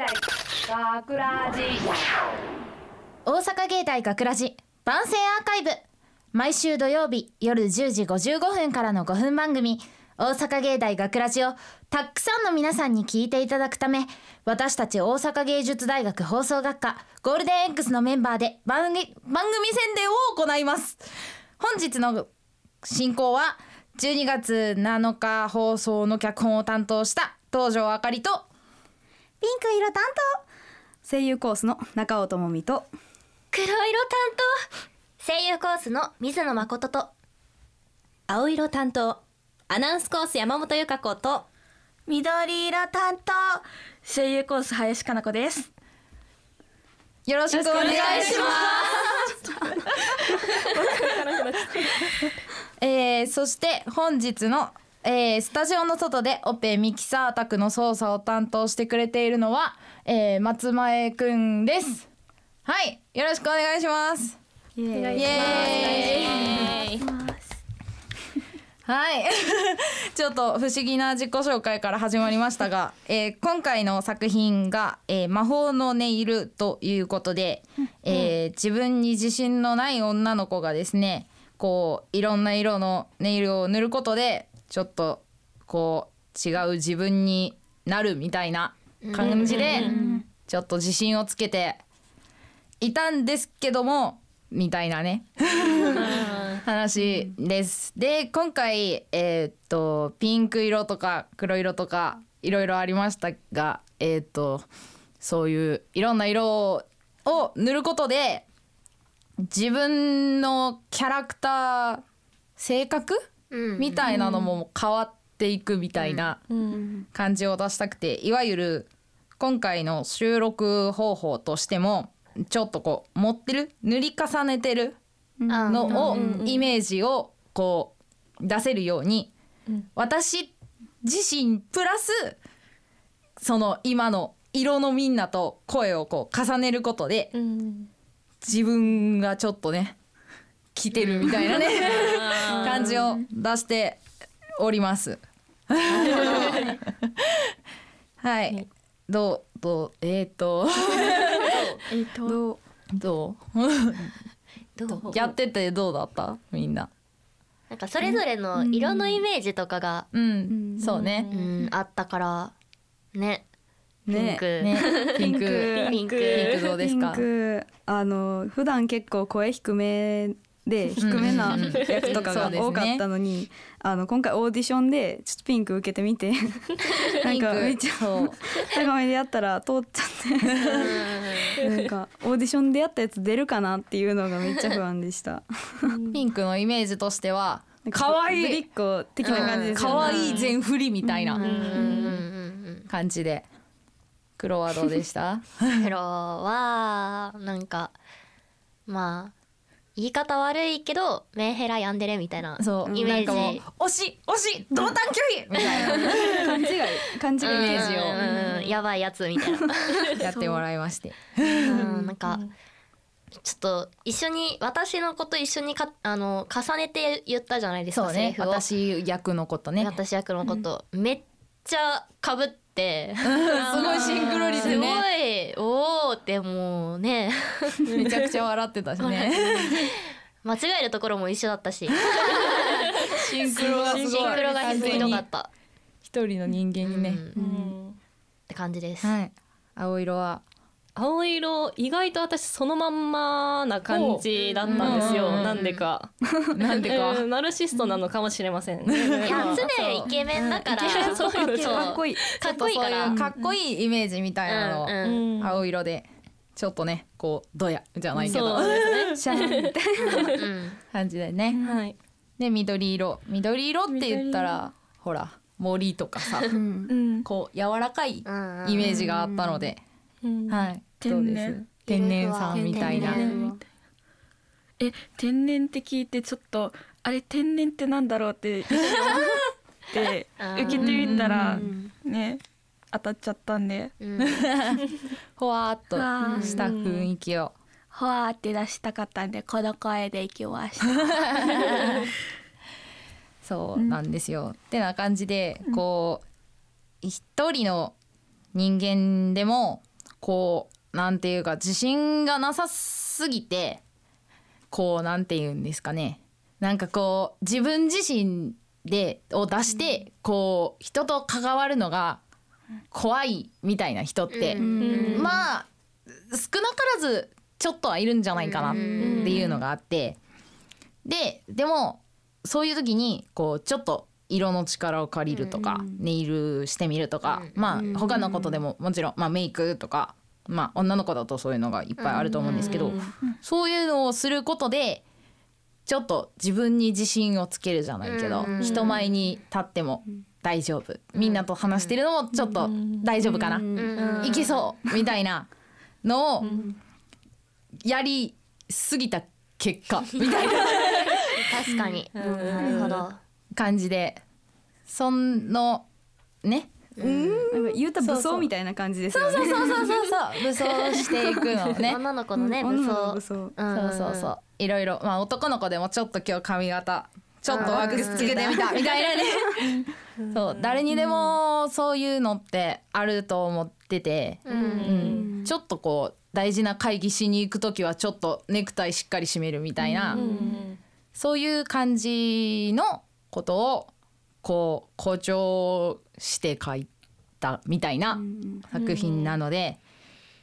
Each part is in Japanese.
大学ラジ。大阪芸大学ラジ番宣アーカイブ。毎週土曜日夜10時55分からの5分番組。大阪芸大学ラジをたくさんの皆さんに聞いていただくため私たち大阪芸術大学放送学科ゴールデン X のメンバーで番組番組宣伝を行います。本日の進行は12月7日放送の脚本を担当した東條あかりとピンク色担当。声優コースの中尾智美と。黒色担当。声優コースの水野誠と。青色担当。アナウンスコース山本由香子と。緑色担当。声優コース林かな子です。よろしくお願いします。えー、そして本日の、えー、スタジオの外でオペミキサー宅の操作を担当してくれているのは、えー、松前くんです。はい、よろしくお願いします。イエーイイエーイ。はい ちょっと不思議な自己紹介から始まりましたが、えー今回の作品が、えー魔法のネイル」ということで、えー自分に自信のない女の子がですねこういろんな色のネイルを塗ることでちょっとこう違う自分になるみたいな感じでちょっと自信をつけていたんですけどもみたいなね。話です。で今回えーっとピンク色とか黒色とかいろいろありましたがえーっとそういういろんな色を塗ることで自分のキャラクター性格うんみたいなのも変わっていくみたいな感じを出したくていわゆる今回の収録方法としてもちょっとこう持ってる塗り重ねてるのをイメージをこう出せるように私自身プラスその今の色のみんなと声をこう重ねることで自分がちょっとね来てるみたいなね感じを出しております。はい、どうどうえっ、と。えっと。どどう？う？やっててどうだった？みんな。なんかそれぞれの色のイメージとかが、うん、そうね。うん、あったからね。ピンねク、ね、ピンク。ピンク。ピンクどうですか？ピン。ク。あの普段結構声低めで低めな役とかが多かったのに、あの今回オーディションでちょっとピンク受けてみて なんかめっちゃ。高めでやったら通っちゃってなんかオーディションでやったやつ出るかなっていうのがめっちゃ不安でした。ピンクのイメージとしては可愛ぶりいっ子的な感じですよね。可愛い全振りみたいな感じで。黒はどうでした？うん黒はなんかまあ言い方悪いけどメンヘラヤンデレみたいなそう。イメージ。なんかもう惜しい惜しい同担拒否みたいな。勘違い勘違いイメージを。うんうんやばいやつみたいな。やってもらいまして。う。んなんかちょっと一緒に私のこと一緒にかあの重ねて言ったじゃないですかそうね。セリフを。私役のことね。私役のこと、めっちゃかぶって すごいシンクロ率すごね。いおーってもうねめちゃくちゃ笑ってたしね。間違えるところも一緒だったしシンクロがすごい。シンクロがひどかった一人の人間にね。うんって感じです、はい。青色は。青色意外と私そのまんまな感じだったんですよ、うんなんでか。なんでか。うんナルシストなのかもしれませんね、いや常イケメンだから。そういうのそうかっこいい。かっこいいから。かっこいいイメージみたいなの。青色で。ちょっとねこうドヤじゃないけど。シャーンみたいな。うん感じでね、ねはい。で緑色。緑色って言ったらほら森とかさ。こう柔らかいイうんメージがあったので、うんはい。天然？どうです？天然さんみたいな。え天然って聞いてちょっとあれ天然ってなんだろうって一瞬思って うん受けてみたらうん。ね当たっちゃったんで。うん。ほわーっと した雰囲気を。ほわーって出したかったんでこの声でいきました。そうなんですよ。ってな感じでこう一人の人間でもこうなんていうか自信がなさすぎてこうなんていうんですかね。なんかこう自分自身でを出してこう人と関わるのが怖いみたいな人って、まあ少なからずちょっとはいるんじゃないかなっていうのがあって。ででもそういう時にこうちょっと色の力を借りるとか、ネイルしてみるとか、まあ他のことでももちろん、まあ、メイクとか、まあ、女の子だとそういうのがいっぱいあると思うんですけど、そういうのをすることでちょっと自分に自信をつけるじゃないけど、人前に立っても大丈夫。みんなと話してるのもちょっと大丈夫かな、いけそうみたいなのをやりすぎた結果みたいな。確かに、なるほど感じで。そのね。なんか言うた武装みたいな感じですよね。そうそうそうそうそう武装していくのね。女の子のね、武女の装子武装。そうそうそう。いろいろ。まあ男の子でもちょっと今日髪型。ちょっとワックスつけてみたみたいなね。そう。誰にでもそういうのってあると思ってて、うん。ちょっとこう大事な会議しに行く時はちょっとネクタイしっかり締めるみたいな、そういう感じのことをこう誇張して書いたみたいな作品なので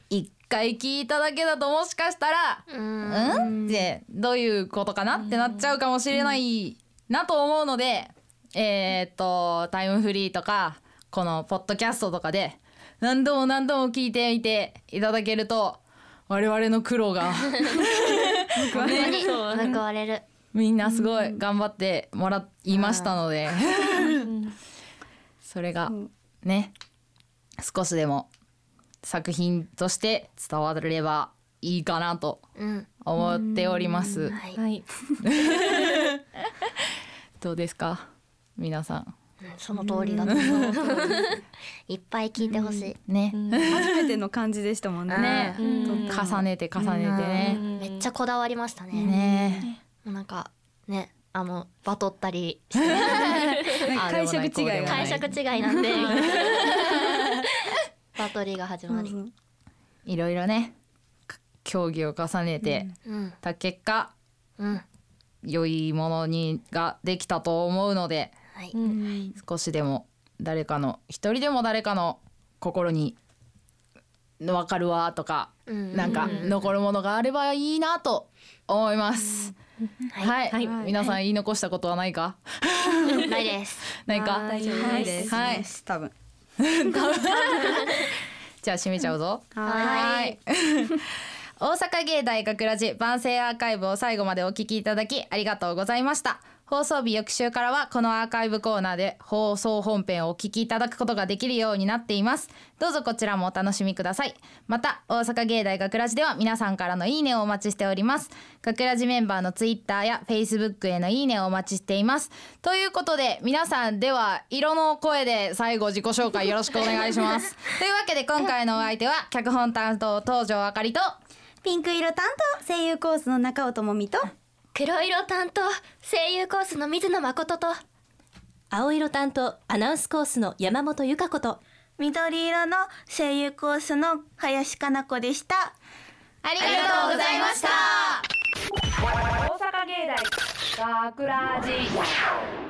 一回聞いただけだともしかしたら「うん?」ってどういうことかなってなっちゃうかもしれないなと思うのでえーっとタイムフリーとかこのポッドキャストとかで何度も何度も聞いてみていただけると我々の苦労が。報 われるみんなすごい頑張ってもらいましたので。それがね少しでも作品として伝わればいいかなとうん。思っております。はい、はい。どうですか？皆さその通りだと思う。いっぱい聞いてほしい、ん。ね、初めての感じでしたもんね。ね、重ねて重ねてね、めっちゃこだわりましたね、ねなんかねあのバトったり して。あ解釈違い解釈違いなんで。バトりが始まり。いろいろねか競技を重ねてうん。た結果、うん。良いものにができたと思うのではい、少しでも誰かの一人でも誰かの心に分かるわとか、うん。なんか残るものがあればいいなと思います。はい、はい。皆さん言い残したことはないか、ないです。ないか、大丈夫です。はい。多分。じゃあ締めちゃうぞ。はい。大阪芸大学ラジ万世アーカイブを最後までお聞きいただきありがとうございました放送日翌週からはこのアーカイブコーナーで放送本編をお聞きいただくことができるようになっています。どうぞこちらもお楽しみください。また大阪芸大学ラジでは皆さんからのいいねをお待ちしております。学ラジメンバーのツイッターやフェイスブックへのいいねをお待ちしています。ということで皆さんでは色の声で最後自己紹介よろしくお願いします。というわけで今回のお相手は脚本担当東條あかりとピンク色担当声優コースの中尾智美と黒色担当声優コースの水野誠と。青色担当アナウンスコースの山本由香子と。緑色の声優コースの林かな子でした。ありがとうございました。大阪芸大学ラジ